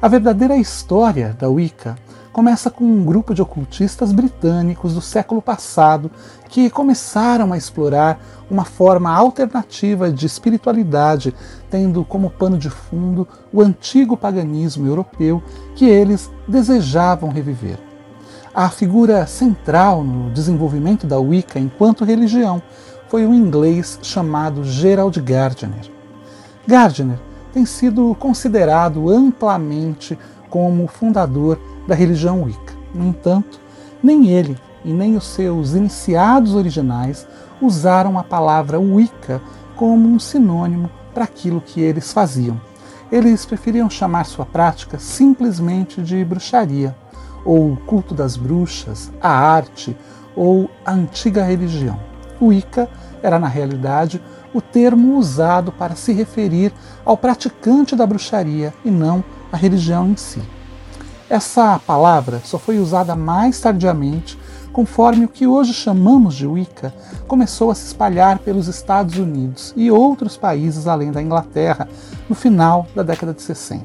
A verdadeira história da Wicca começa com um grupo de ocultistas britânicos do século passado que começaram a explorar uma forma alternativa de espiritualidade, tendo como pano de fundo o antigo paganismo europeu que eles desejavam reviver. A figura central no desenvolvimento da Wicca enquanto religião foi um inglês chamado Gerald Gardner. Gardner tem sido considerado amplamente como fundador da religião Wicca. No entanto, nem ele e nem os seus iniciados originais usaram a palavra Wicca como um sinônimo para aquilo que eles faziam. Eles preferiam chamar sua prática simplesmente de bruxaria, ou culto das bruxas, a arte ou a antiga religião. Wicca era, na realidade, o termo usado para se referir ao praticante da bruxaria e não à religião em si. Essa palavra só foi usada mais tardiamente, conforme o que hoje chamamos de Wicca começou a se espalhar pelos Estados Unidos e outros países além da Inglaterra no final da década de 60.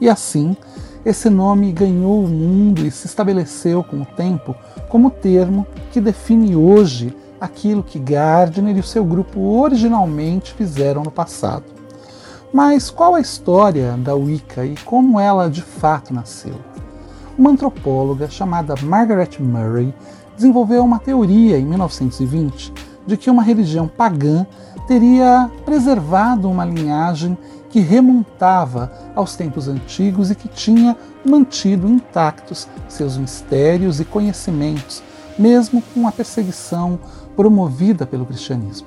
E assim, esse nome ganhou o mundo e se estabeleceu com o tempo como termo que define hoje aquilo que Gardner e o seu grupo originalmente fizeram no passado. Mas qual a história da Wicca e como ela de fato nasceu? uma antropóloga chamada Margaret Murray desenvolveu uma teoria em 1920 de que uma religião pagã teria preservado uma linhagem que remontava aos tempos antigos e que tinha mantido intactos seus mistérios e conhecimentos, mesmo com a perseguição promovida pelo cristianismo.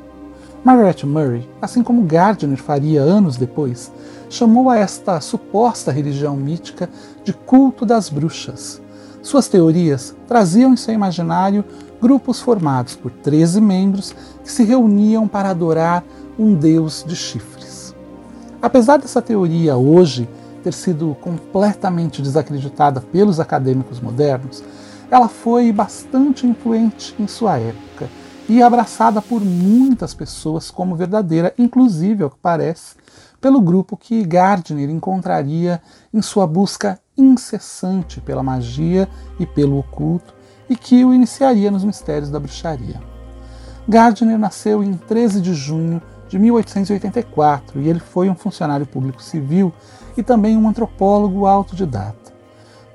Margaret Murray, assim como Gardner faria anos depois, chamou a esta suposta religião mítica de culto das bruxas. Suas teorias traziam em seu imaginário grupos formados por 13 membros que se reuniam para adorar um deus de chifres. Apesar dessa teoria hoje ter sido completamente desacreditada pelos acadêmicos modernos, ela foi bastante influente em sua época e abraçada por muitas pessoas como verdadeira, inclusive, ao que parece, pelo grupo que Gardner encontraria em sua busca incessante pela magia e pelo oculto e que o iniciaria nos mistérios da bruxaria. Gardner nasceu em 13 de junho de 1884 e ele foi um funcionário público civil e também um antropólogo autodidata.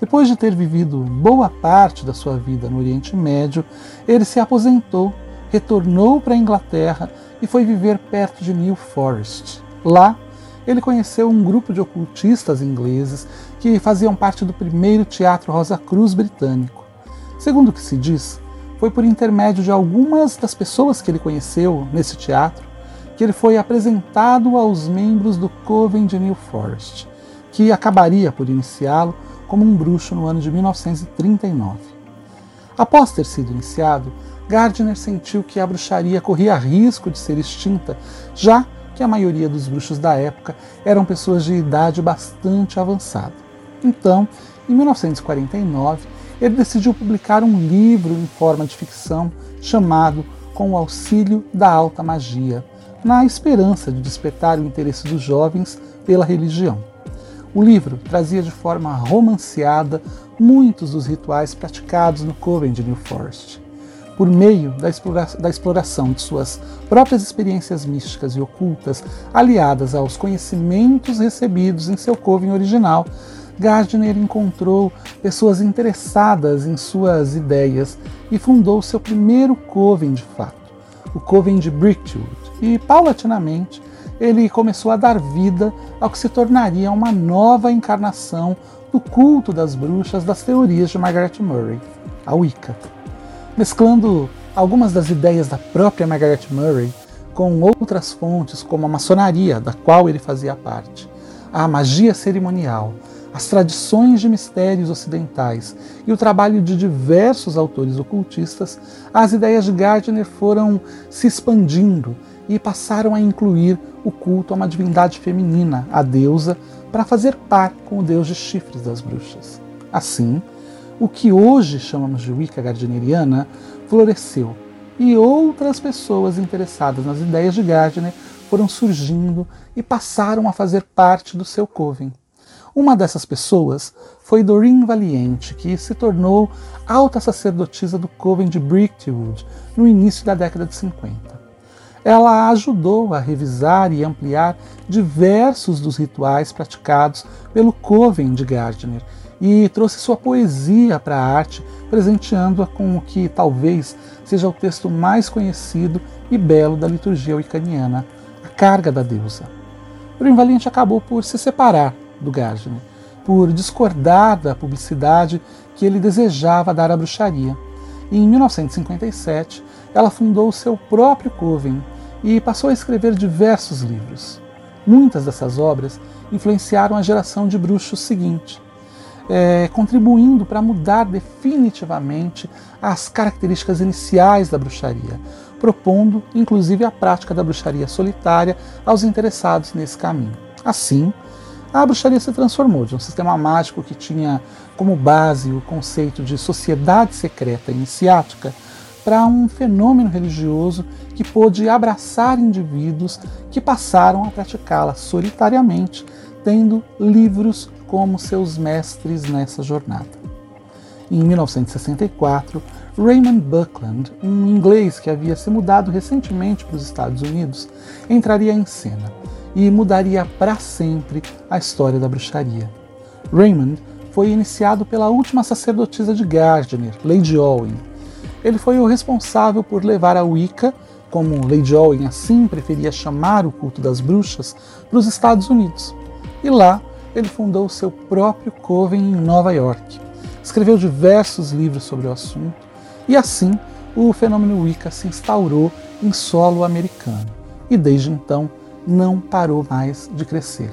Depois de ter vivido boa parte da sua vida no Oriente Médio, ele se aposentou, retornou para a Inglaterra e foi viver perto de New Forest. Lá, ele conheceu um grupo de ocultistas ingleses que faziam parte do primeiro Teatro Rosa Cruz britânico. Segundo o que se diz, foi por intermédio de algumas das pessoas que ele conheceu nesse teatro que ele foi apresentado aos membros do Coven de New Forest, que acabaria por iniciá-lo como um bruxo no ano de 1939. Após ter sido iniciado, Gardner sentiu que a bruxaria corria risco de ser extinta, já que a maioria dos bruxos da época eram pessoas de idade bastante avançada. Então, em 1949, ele decidiu publicar um livro em forma de ficção chamado Com o Auxílio da Alta Magia, na esperança de despertar o interesse dos jovens pela religião. O livro trazia de forma romanceada muitos dos rituais praticados no Coven de New Forest por meio da, explora da exploração de suas próprias experiências místicas e ocultas, aliadas aos conhecimentos recebidos em seu coven original, Gardner encontrou pessoas interessadas em suas ideias e fundou seu primeiro coven de fato, o Coven de Brickwood, e paulatinamente ele começou a dar vida ao que se tornaria uma nova encarnação do culto das bruxas das teorias de Margaret Murray, a Wicca mesclando algumas das ideias da própria Margaret Murray com outras fontes, como a maçonaria, da qual ele fazia parte, a magia cerimonial, as tradições de mistérios ocidentais e o trabalho de diversos autores ocultistas, as ideias de Gardner foram se expandindo e passaram a incluir o culto a uma divindade feminina, a deusa, para fazer par com o deus de chifres das bruxas. Assim, o que hoje chamamos de Wicca gardneriana floresceu e outras pessoas interessadas nas ideias de Gardner foram surgindo e passaram a fazer parte do seu coven. Uma dessas pessoas foi Doreen Valiente, que se tornou alta sacerdotisa do Coven de Brickwood no início da década de 50. Ela ajudou a revisar e ampliar diversos dos rituais praticados pelo Coven de Gardner e trouxe sua poesia para a arte, presenteando-a com o que talvez seja o texto mais conhecido e belo da liturgia wiccaniana, a Carga da Deusa. Doreen Valiente acabou por se separar do Gardner, por discordar da publicidade que ele desejava dar à bruxaria. E em 1957, ela fundou seu próprio coven e passou a escrever diversos livros. Muitas dessas obras influenciaram a geração de bruxos seguinte, é, contribuindo para mudar definitivamente as características iniciais da bruxaria, propondo inclusive a prática da bruxaria solitária aos interessados nesse caminho. Assim, a bruxaria se transformou de um sistema mágico que tinha como base o conceito de sociedade secreta iniciática para um fenômeno religioso que pôde abraçar indivíduos que passaram a praticá-la solitariamente, tendo livros como seus mestres nessa jornada. Em 1964, Raymond Buckland, um inglês que havia se mudado recentemente para os Estados Unidos, entraria em cena e mudaria para sempre a história da bruxaria. Raymond foi iniciado pela última sacerdotisa de Gardner, Lady Owen. Ele foi o responsável por levar a Wicca, como Lady Owen assim preferia chamar o culto das bruxas, para os Estados Unidos. E lá ele fundou seu próprio coven em Nova York. Escreveu diversos livros sobre o assunto e assim o fenômeno Wicca se instaurou em solo americano. E desde então não parou mais de crescer.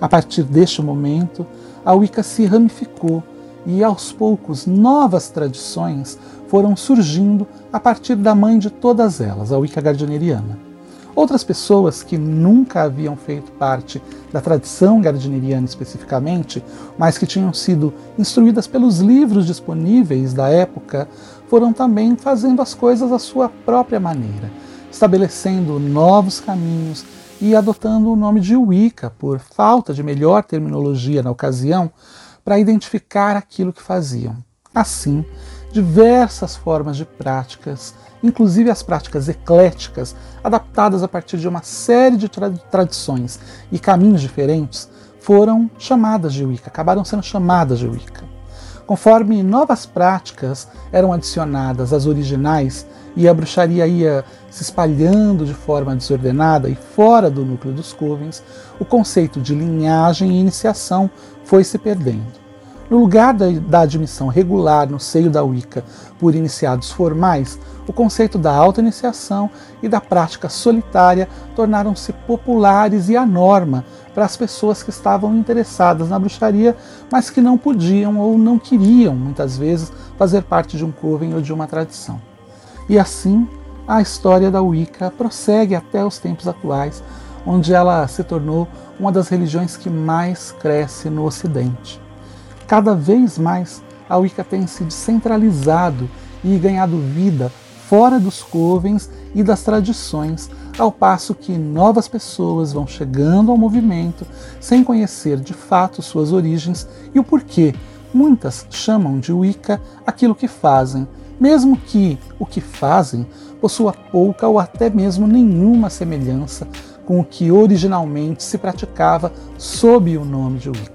A partir deste momento, a Wicca se ramificou e aos poucos novas tradições foram surgindo a partir da mãe de todas elas, a Wicca gardneriana. Outras pessoas que nunca haviam feito parte da tradição gardneriana especificamente, mas que tinham sido instruídas pelos livros disponíveis da época, foram também fazendo as coisas à sua própria maneira, estabelecendo novos caminhos e adotando o nome de Wicca, por falta de melhor terminologia na ocasião, para identificar aquilo que faziam. Assim, diversas formas de práticas, inclusive as práticas ecléticas, adaptadas a partir de uma série de tra tradições e caminhos diferentes, foram chamadas de Wicca, acabaram sendo chamadas de Wicca. Conforme novas práticas eram adicionadas às originais e a bruxaria ia se espalhando de forma desordenada e fora do núcleo dos covens, o conceito de linhagem e iniciação foi se perdendo. No lugar da, da admissão regular no seio da Wicca por iniciados formais, o conceito da auto-iniciação e da prática solitária tornaram-se populares e a norma para as pessoas que estavam interessadas na bruxaria, mas que não podiam ou não queriam, muitas vezes, fazer parte de um coven ou de uma tradição. E assim, a história da Wicca prossegue até os tempos atuais, onde ela se tornou uma das religiões que mais cresce no Ocidente. Cada vez mais, a Wicca tem se descentralizado e ganhado vida fora dos covens e das tradições, ao passo que novas pessoas vão chegando ao movimento sem conhecer de fato suas origens e o porquê. Muitas chamam de Wicca aquilo que fazem, mesmo que o que fazem possua pouca ou até mesmo nenhuma semelhança com o que originalmente se praticava sob o nome de Wicca.